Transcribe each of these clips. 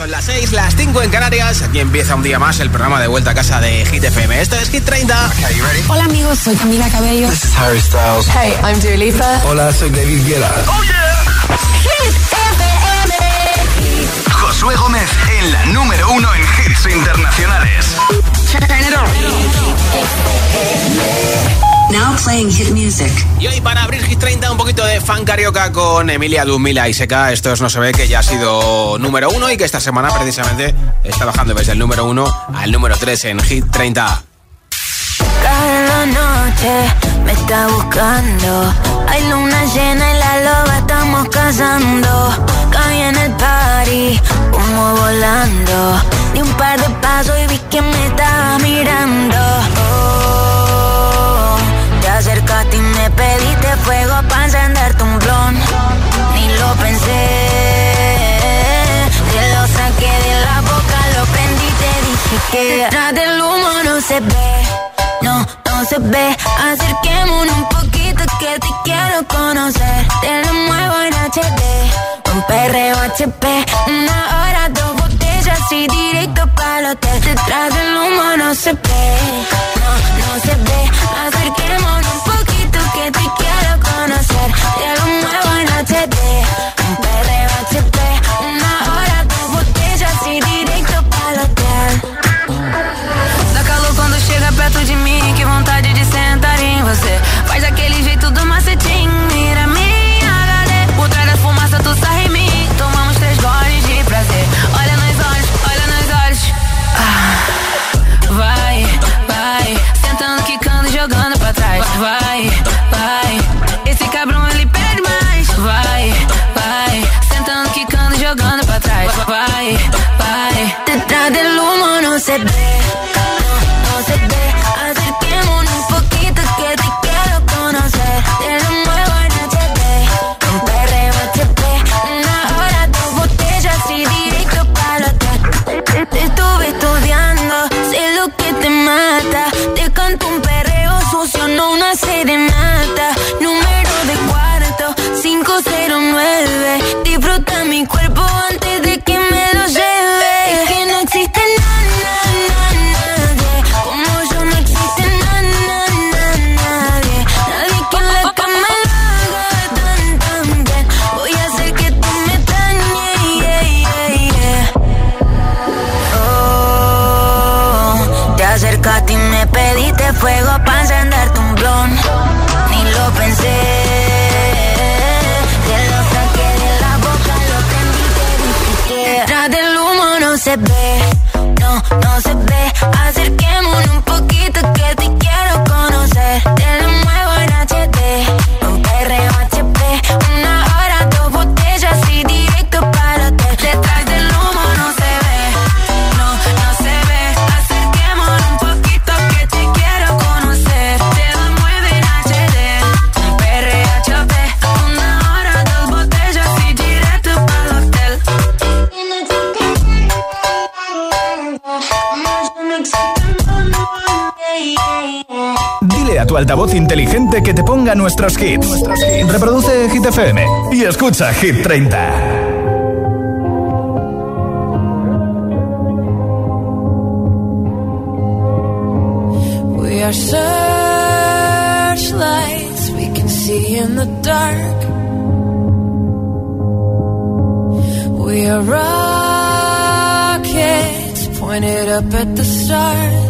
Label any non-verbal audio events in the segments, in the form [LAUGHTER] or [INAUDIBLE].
son las 6, las 5 en Canarias. Aquí empieza un día más el programa de vuelta a casa de Hit FM. Esto es Hit 30. Hola amigos, soy Camila Cabello. This is Harry Styles. Hey, I'm Dua Hola, soy David Guetta. Oh yeah. Hit FM. Josué Gómez en la número uno en hits internacionales. Now playing hit music. Y hoy para abrir Hit 30 un poquito de fan carioca con Emilia Dumila y Seca. Esto es No se ve que ya ha sido número uno y que esta semana precisamente está bajando desde el número uno al número 3 en Hit 30. Cada noche me está buscando. Hay luna llena y la loba estamos cazando. Caí en el party, humo volando. Di un par de pasos y vi que me estaba mirando. encenderte un blon, ni lo pensé. Te lo saqué de la boca, lo prendí y te dije que detrás del humo no se ve, no, no se ve. Acerquémonos un poquito que te quiero conocer. Te lo muevo en HD, con perreo HP, una hora, dos botellas y directo para hotel. Detrás del humo no se ve, no, no se ve. Acerquémonos un poquito Yeah, jogando pra trás. Vai, vai, esse cabrão ele pede mais. Vai, vai, sentando, quicando e jogando pra trás. Vai, vai, detrás de humo não se vê, não, não se vê. de que te ponga nuestros hits. Reproduce Hit FM y escucha Hit 30. We are searchlights we can see in the dark. We are rockets pointed up at the stars.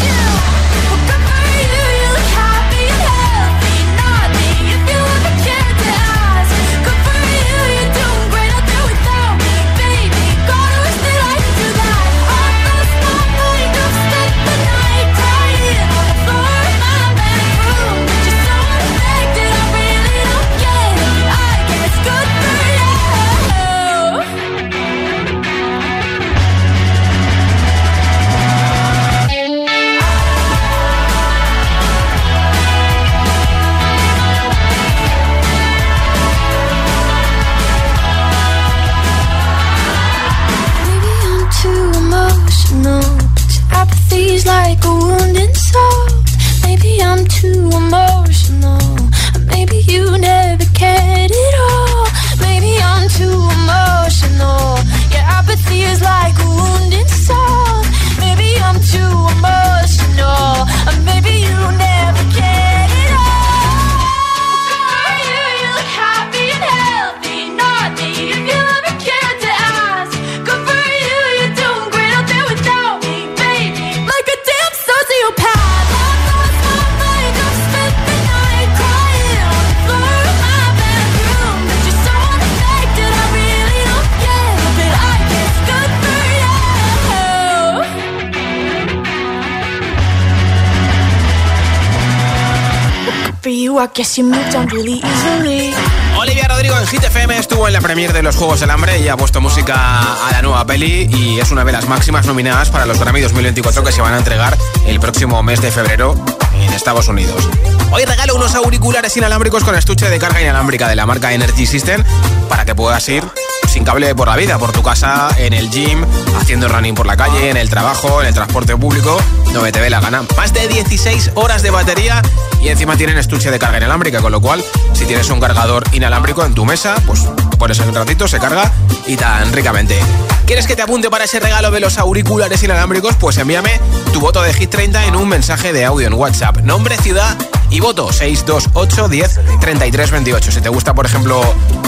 Olivia Rodrigo en Hit FM estuvo en la premier de los Juegos del Hambre y ha puesto música a la nueva peli y es una de las máximas nominadas para los Grammy 2024 que se van a entregar el próximo mes de febrero en Estados Unidos. Hoy regalo unos auriculares inalámbricos con estuche de carga inalámbrica de la marca Energy System para que puedas ir sin cable por la vida, por tu casa, en el gym, haciendo running por la calle, en el trabajo, en el transporte público, donde te ve la gana. Más de 16 horas de batería y encima tienen estuche de carga inalámbrica, con lo cual si tienes un cargador inalámbrico en tu mesa, pues pones en un ratito, se carga y tan ricamente. ¿Quieres que te apunte para ese regalo de los auriculares inalámbricos? Pues envíame tu voto de Hit 30 en un mensaje de audio en WhatsApp. Nombre, ciudad y voto 628 10 33 28. Si te gusta, por ejemplo,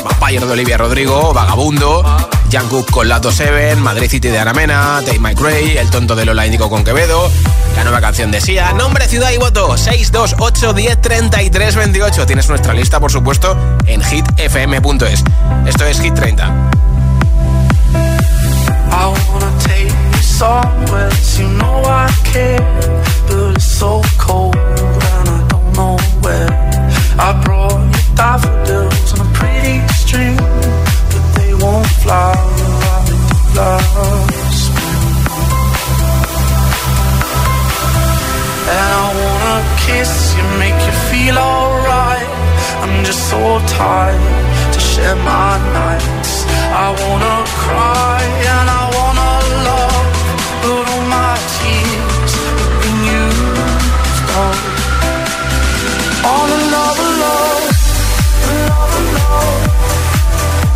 Vampire de Olivia Rodrigo, Vagabundo, Jungkook con Lato Seven, Madrid City de Aramena, Take My Cray, El Tonto de Lola con Quevedo, la nueva canción de Sia, nombre, ciudad y voto 628 10 33 28. Tienes nuestra lista, por supuesto, en hitfm.es. Esto es Hit 30. web. I brought you daffodils on a pretty string, but they won't fly like flowers. And I wanna kiss you, make you feel alright. I'm just so tired to share my nights. I wanna cry and I wanna.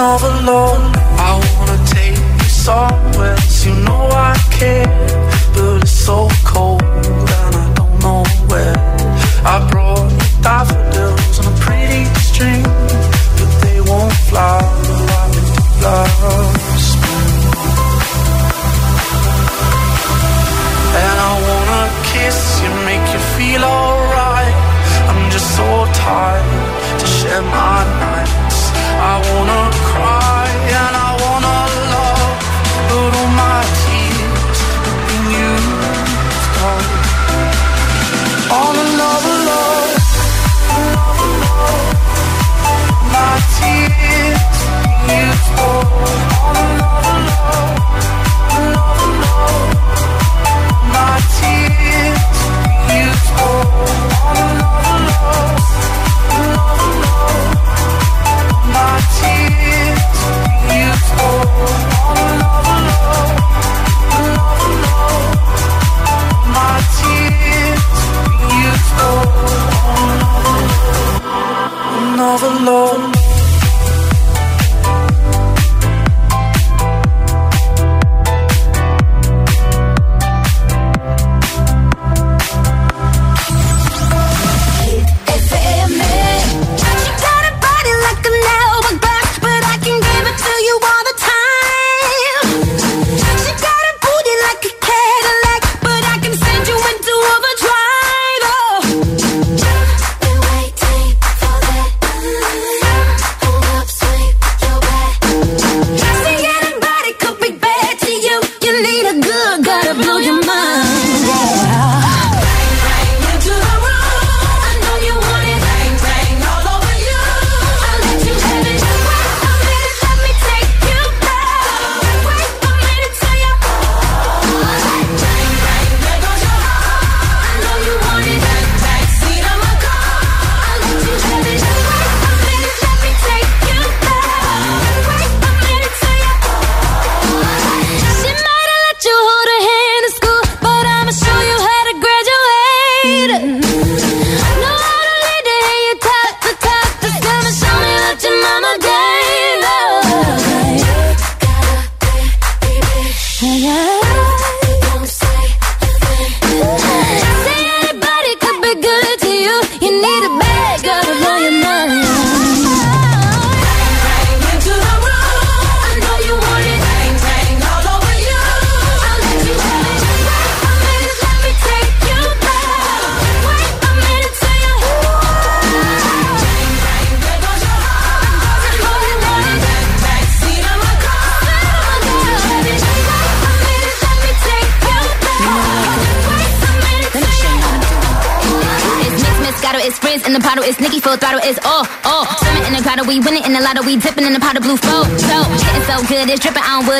overload. I wanna take you somewhere, you know I care, but it's so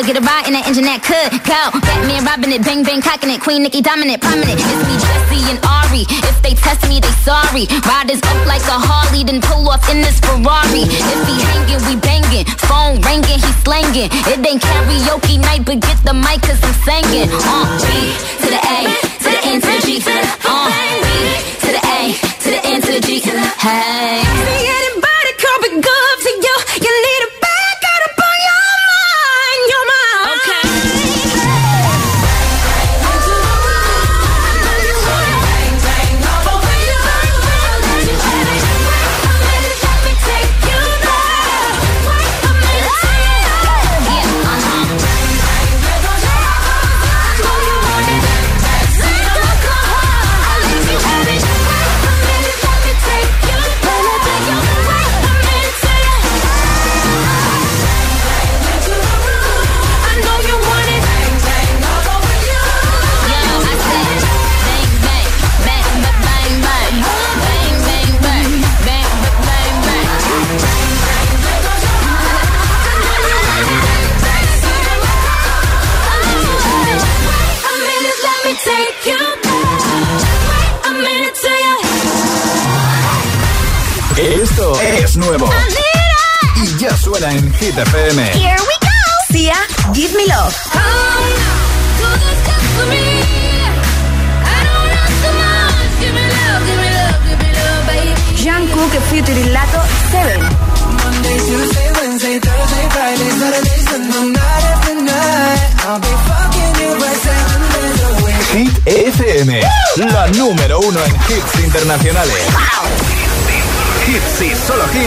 get a ride in that engine that could go. Batman robbing it, bang bang cocking it, Queen Nicki dominant, prominent. It's me, Jesse and Ari. If they test me, they sorry. Riders up like a Harley, then pull off in this Ferrari. If he hanging, we banging. Phone ringing, he slanging. It ain't karaoke night, but get the mic 'cause I'm singing. Uh,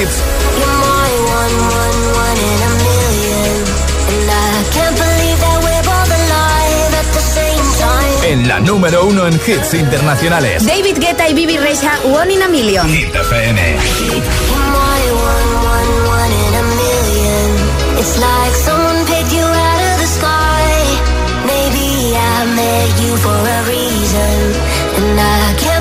hits. En la número uno en hits internacionales. David Guetta y Bibi Reza, One in a Million. Hit FM. It's like someone picked you out of the sky. Maybe I made you for a reason. And I can't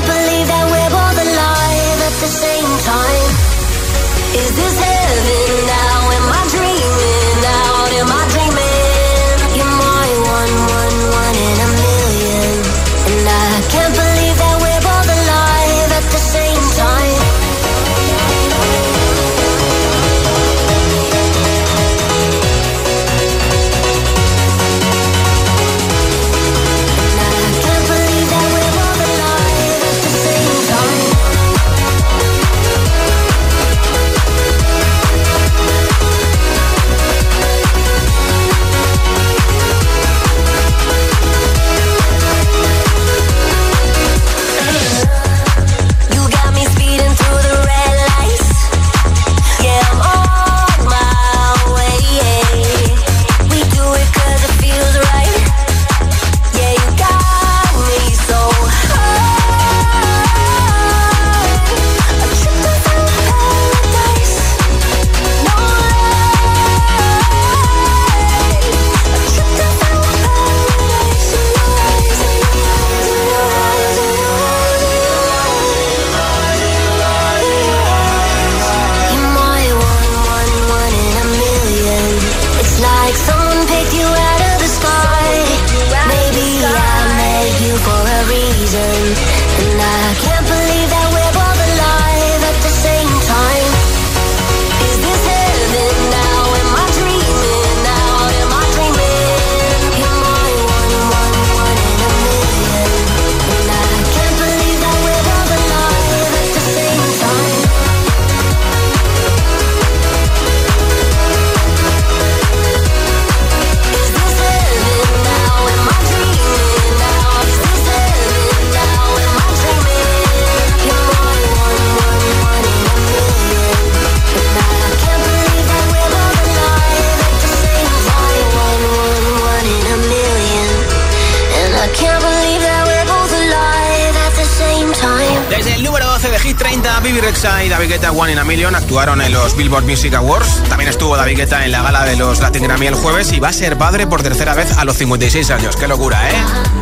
30, Bibi Rexa y David Guetta One in a Million actuaron en los Billboard Music Awards. También estuvo David Guetta en la gala de los Latin Grammy el jueves y va a ser padre por tercera vez a los 56 años. ¡Qué locura, eh!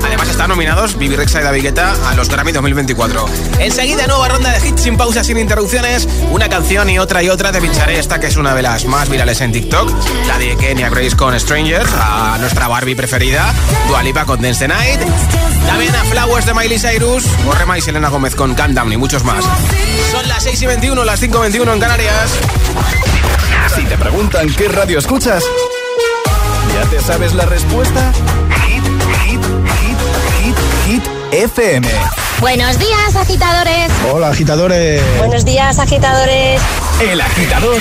Además están nominados Bibi Rexa y David Guetta a los Grammy 2024. Enseguida nueva ronda de hits sin pausa, sin interrupciones. Una canción y otra y otra de bicharé esta que es una de las más virales en TikTok. La de Kenya Grace con Stranger a nuestra Barbie preferida, Dualipa con Dance the Night. También a Flowers de Miley Cyrus, Borrema y Selena Gómez con candam y muchos más. Son las 6 y 21, las 5 y 21 en Canarias. Si te preguntan qué radio escuchas, ¿ya te sabes la respuesta? Hit, hit, hit, hit, hit, FM. Buenos días, agitadores. Hola, agitadores. Buenos días, agitadores. El agitador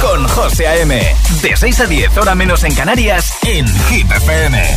con José A.M. De 6 a 10, horas menos en Canarias, en Hit FM.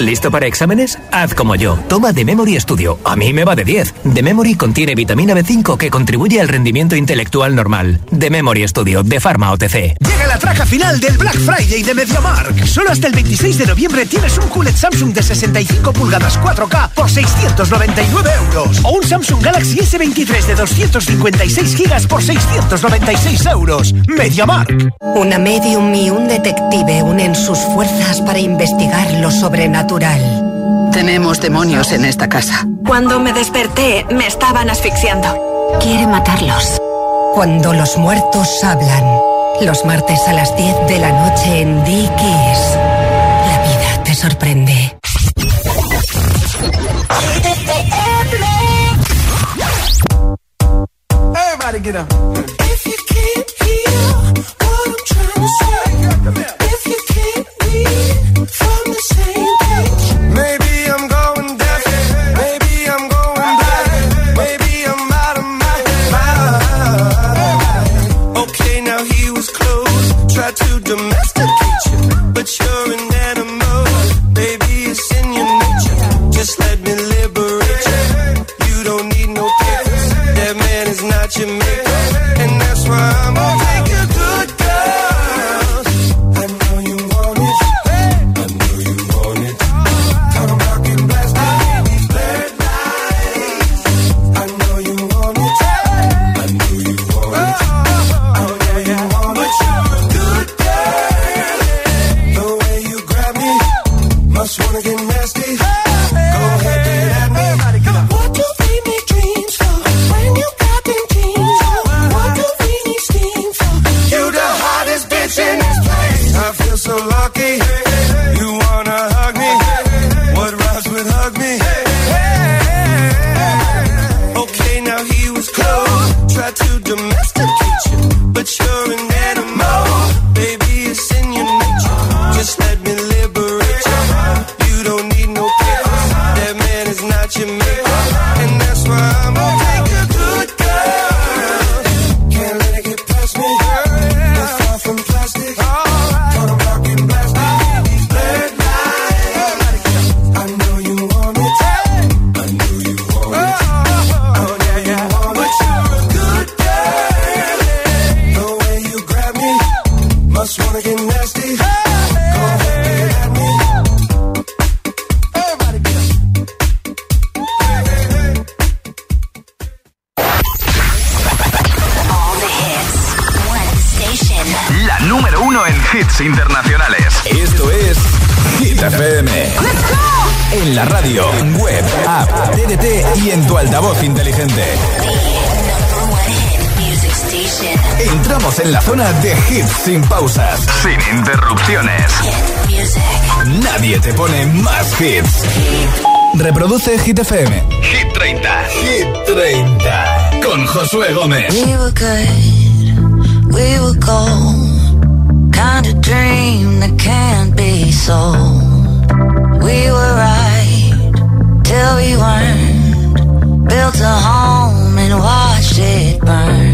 ¿Listo para exámenes? Haz como yo. Toma The Memory Studio. A mí me va de 10. The Memory contiene vitamina B5 que contribuye al rendimiento intelectual normal. The Memory Studio de Pharma OTC. Llega la traja final del Black Friday de MediaMark. Solo hasta el 26 de noviembre tienes un QLED Samsung de 65 pulgadas 4K por 699 euros. O un Samsung Galaxy S23 de 256 gigas por 696 euros. MediaMark. Una medium y un detective unen sus fuerzas para investigar lo sobrenatural tenemos demonios en esta casa. Cuando me desperté, me estaban asfixiando. Quiere matarlos. Cuando los muertos hablan. Los martes a las 10 de la noche en Dickies. La vida te sorprende. zona de hits sin pausas, sin interrupciones. Nadie te pone más hits. Reproduce Hit FM. Hit 30. Hit 30. Con Josué Gómez. We were good, we were cold. Kind of dream that can't be so. We were right till we weren't. Built a home and watched it burn.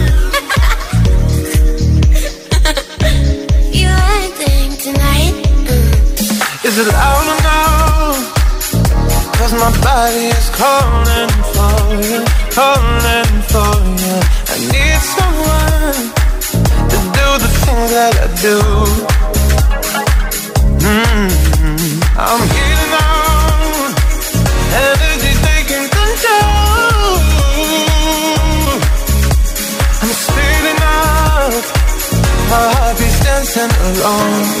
Is it loud enough? Cause my body is calling for you, calling for you. I need someone to do the things that I do. Mm-hmm. I'm healing out, energy taking control. I'm speeding up, my heart is dancing alone.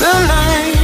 the night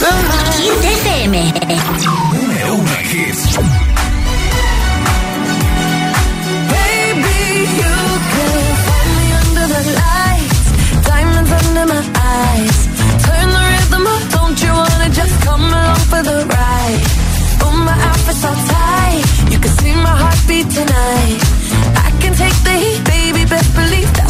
hits. Baby, you can find me under the lights, diamonds under my eyes. Turn the rhythm up, don't you wanna just come along for the ride? Oh, my outfit's all tight, you can see my heartbeat tonight. I can take the heat, baby, best believe that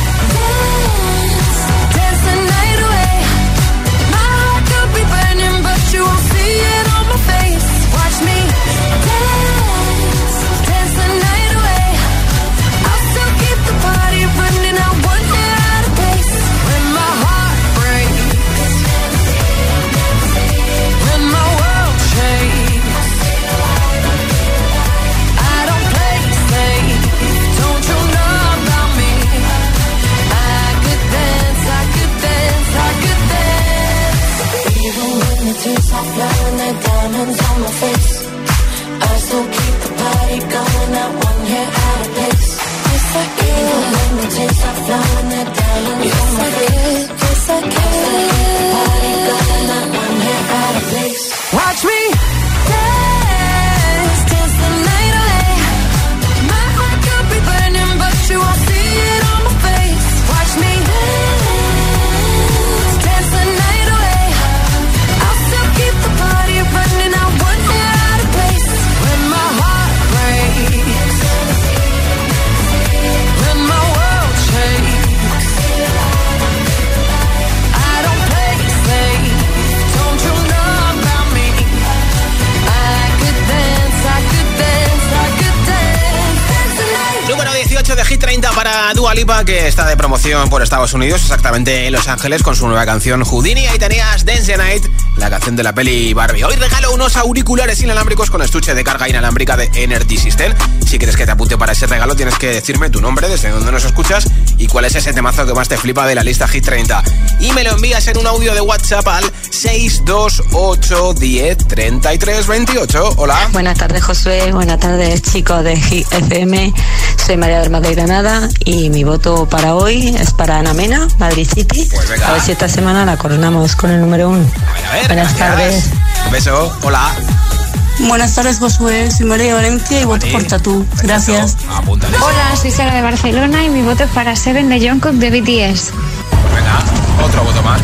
por Estados Unidos, exactamente en Los Ángeles, con su nueva canción Houdini. Ahí tenías Dance Night, la canción de la peli Barbie. Hoy regalo unos auriculares inalámbricos con estuche de carga inalámbrica de Energy System. Si quieres que te apunte para ese regalo, tienes que decirme tu nombre, desde donde nos escuchas y cuál es ese temazo que más te flipa de la lista Hit 30. Y me lo envías en un audio de WhatsApp al ...628103328, Hola. Buenas tardes, Josué. Buenas tardes, chicos de GFM soy María del Madrid de Granada y mi voto para hoy es para Ana Mena, Madrid City. Pues a ver si esta semana la coronamos con el número uno. Buenas tardes. Un beso, hola. Buenas tardes, Josué. Soy María Valencia y voto por Tatú. Gracias. Hola, soy Sara de Barcelona y mi voto es para Seven de Jungkook de BTS. Pues otro voto más.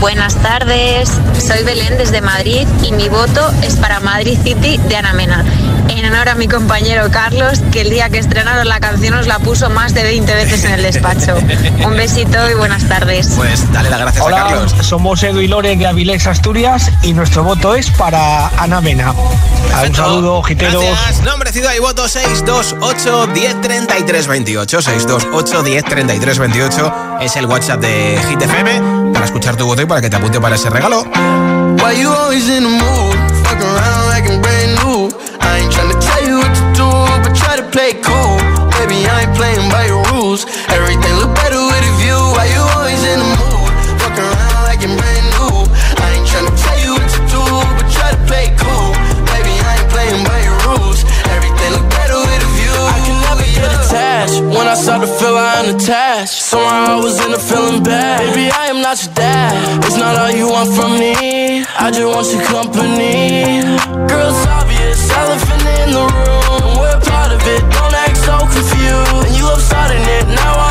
Buenas tardes, soy Belén desde Madrid y mi voto es para Madrid City de Anamena. Mena. En honor a mi compañero Carlos, que el día que estrenaron la canción os la puso más de 20 veces en el despacho. [LAUGHS] Un besito y buenas tardes. Pues dale las gracias a Carlos. Somos Edu y Lore de Avilés, Asturias, y nuestro voto es para Ana Mena. Un saludo, giteros. Gracias. Nombre, ciudad y voto 628 33, 28. 628 33, 28 es el WhatsApp de FM para escuchar tu voto y para que te apunte para ese regalo. stay cool. Baby, I ain't playing by your rules. Everything look better with a view. Why you always in the mood? Fuck around like you're brand new. I ain't tryna tell you what to do, but try to play cool. Baby, I ain't playing by your rules. Everything look better with a view. I can never yeah. get attached. When I start to feel I am attached, somehow I was in a feeling bad. Baby, I am not your dad. It's not all you want from me. I just want your company. Girl, it's obvious, elephant in the room. We're part of it so confused. And you love starting it, now I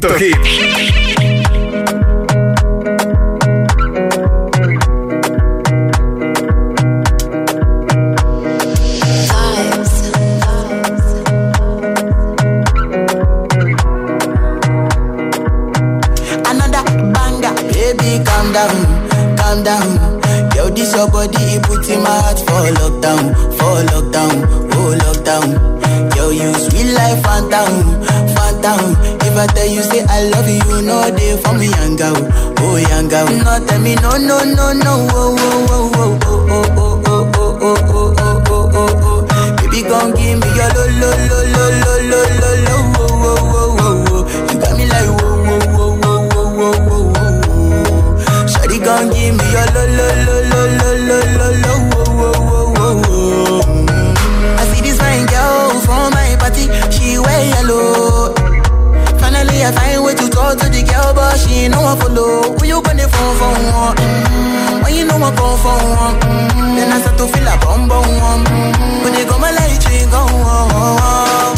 Another banger, baby, calm down, calm down, yo disobody if we match for lockdown, fall lockdown, full oh, lockdown, yo use we life, fan down, down you say I love you, no day for me, yanga, oh yanga. No tell me no, no, no, no, oh, oh, oh, oh, oh, oh, oh, oh, oh, oh, oh, oh, oh, Baby, gon' give me your lo, lo, lo, lo, lo, lo, You got me like give me oh, oh, I see this fine girl For my party, she wear yellow me a find way to talk to the girl, but she ain't know I follow. Who you gonna phone for? One? Mm-hmm. When you know I phone for one, mm-hmm. then I start to feel a bum bum. Mm-hmm. When you go my light, you go. Oh, oh, oh.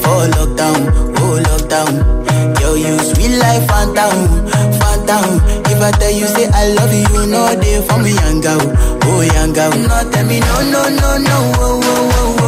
oh lockdown, oh lockdown. yo you sweet If I tell you say I love you, no day for me young oh young No me no no no no, oh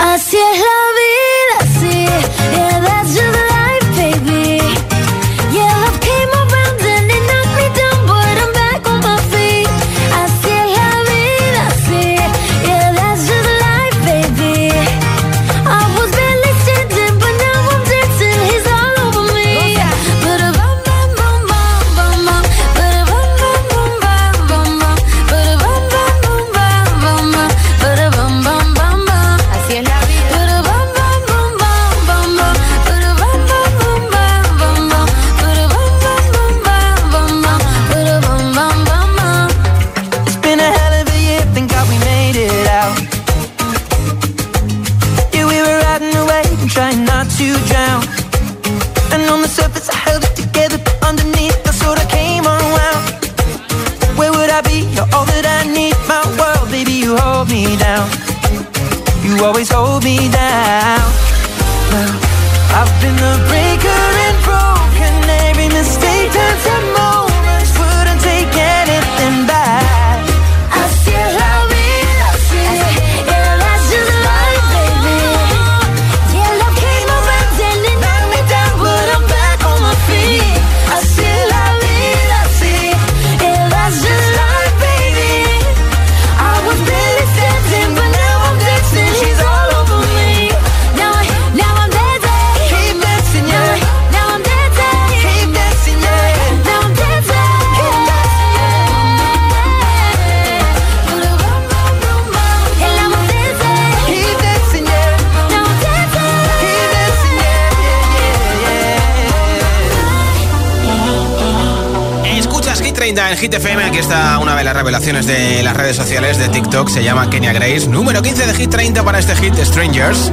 Así es la vida. redes sociales de TikTok, se llama Kenya Grace. Número 15 de Hit 30 para este hit, Strangers.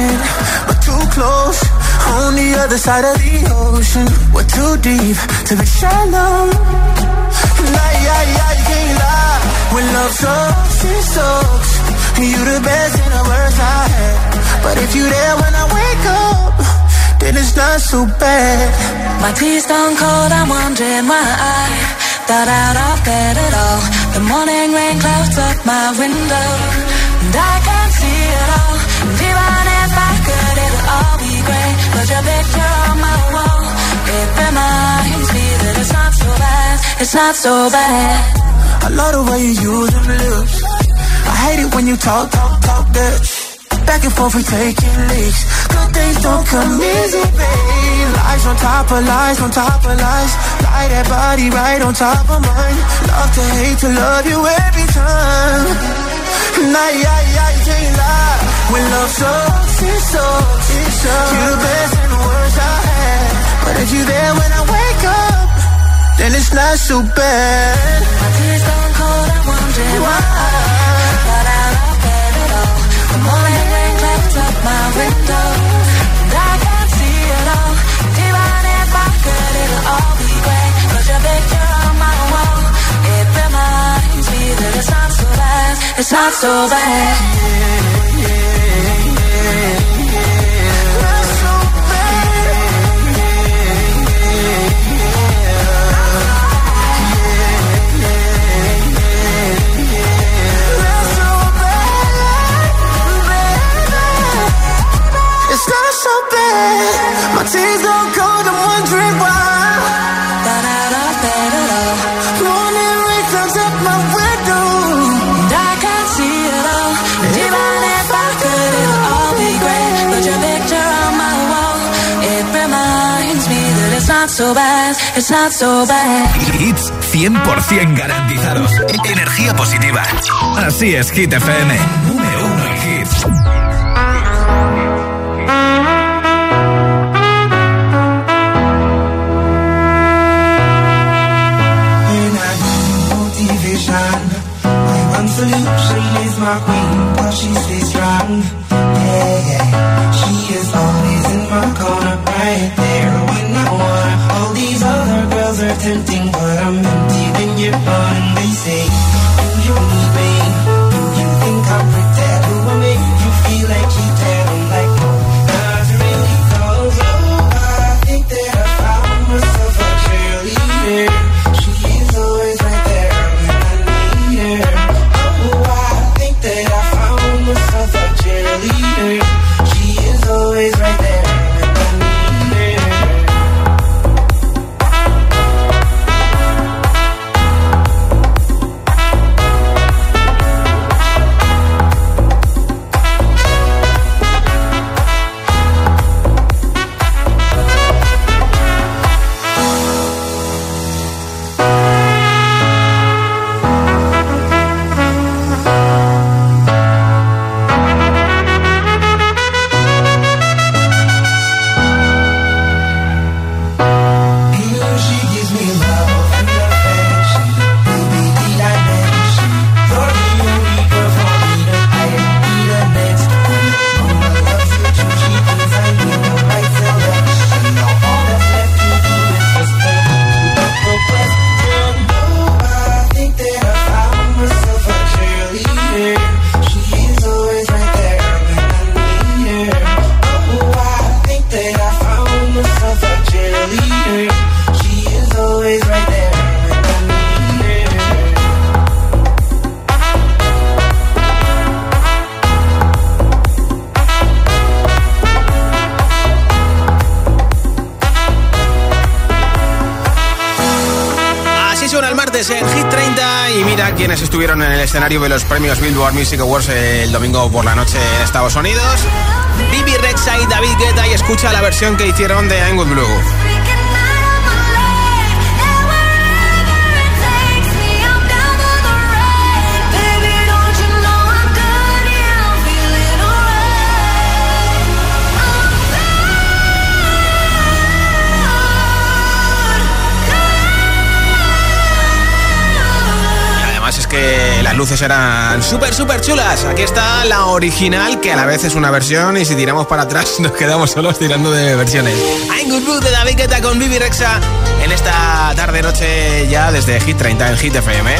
ocean. We're too close on the other side of the ocean. We're too deep to be shallow. Lie, yeah, yeah, you can't lie. When love sucks, it sucks. You are the best and the worst I had. But if you are there when I wake up, then it's not so bad. My tea's gone cold, I'm wondering why I thought out of bed at all. The morning rain clouds up my window, and I. your picture on my wall. It reminds me that it's not so bad. It's not so bad. I love the way you use them lips. I hate it when you talk, talk, talk that. Back and forth, we taking leaks. Good things don't come easy, babe. Lies on top of lies, on top of lies. Lie that body right on top of mine. Love to hate to love you every time and I, I, I can't lie. When love sucks, it sucks, it sucks. You're the best and worst I had. But if you're there when I wake up, then it's not so bad. My tears gone cold, I'm wondering why. But I out of bed at all. The morning rain clouds up my window. And I can't see it all. Even if I could, it'll all be gray. Cause your picture that it's not so bad, it's not so bad. Yeah, yeah, yeah, Not so bad. It's not so bad. My tears don't cold, I'm wondering why Hits 100% garantizados. Energía positiva. Así es, Hit FM. el martes en Hit 30 y mira quienes estuvieron en el escenario de los premios Billboard Music Awards el domingo por la noche en Estados Unidos. Bibi Rexa y David Guetta y escucha la versión que hicieron de Angus Blue. que las luces eran súper, súper chulas. Aquí está la original, que a la vez es una versión, y si tiramos para atrás [LAUGHS] nos quedamos solos tirando de versiones. I'm Good de David está con Vivi Rexa en esta tarde-noche ya desde Hit 30 en Hit FM.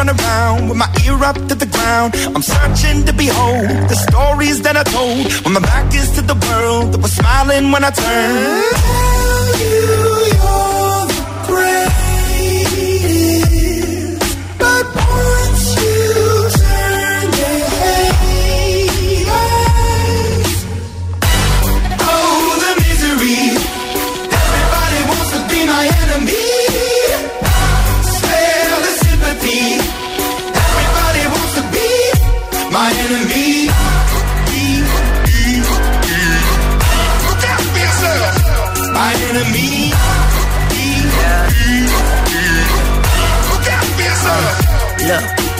run around with my ear up to the ground. I'm searching to behold the stories that I told when my back is to the world that was smiling when I turned. Tell you you're the brave.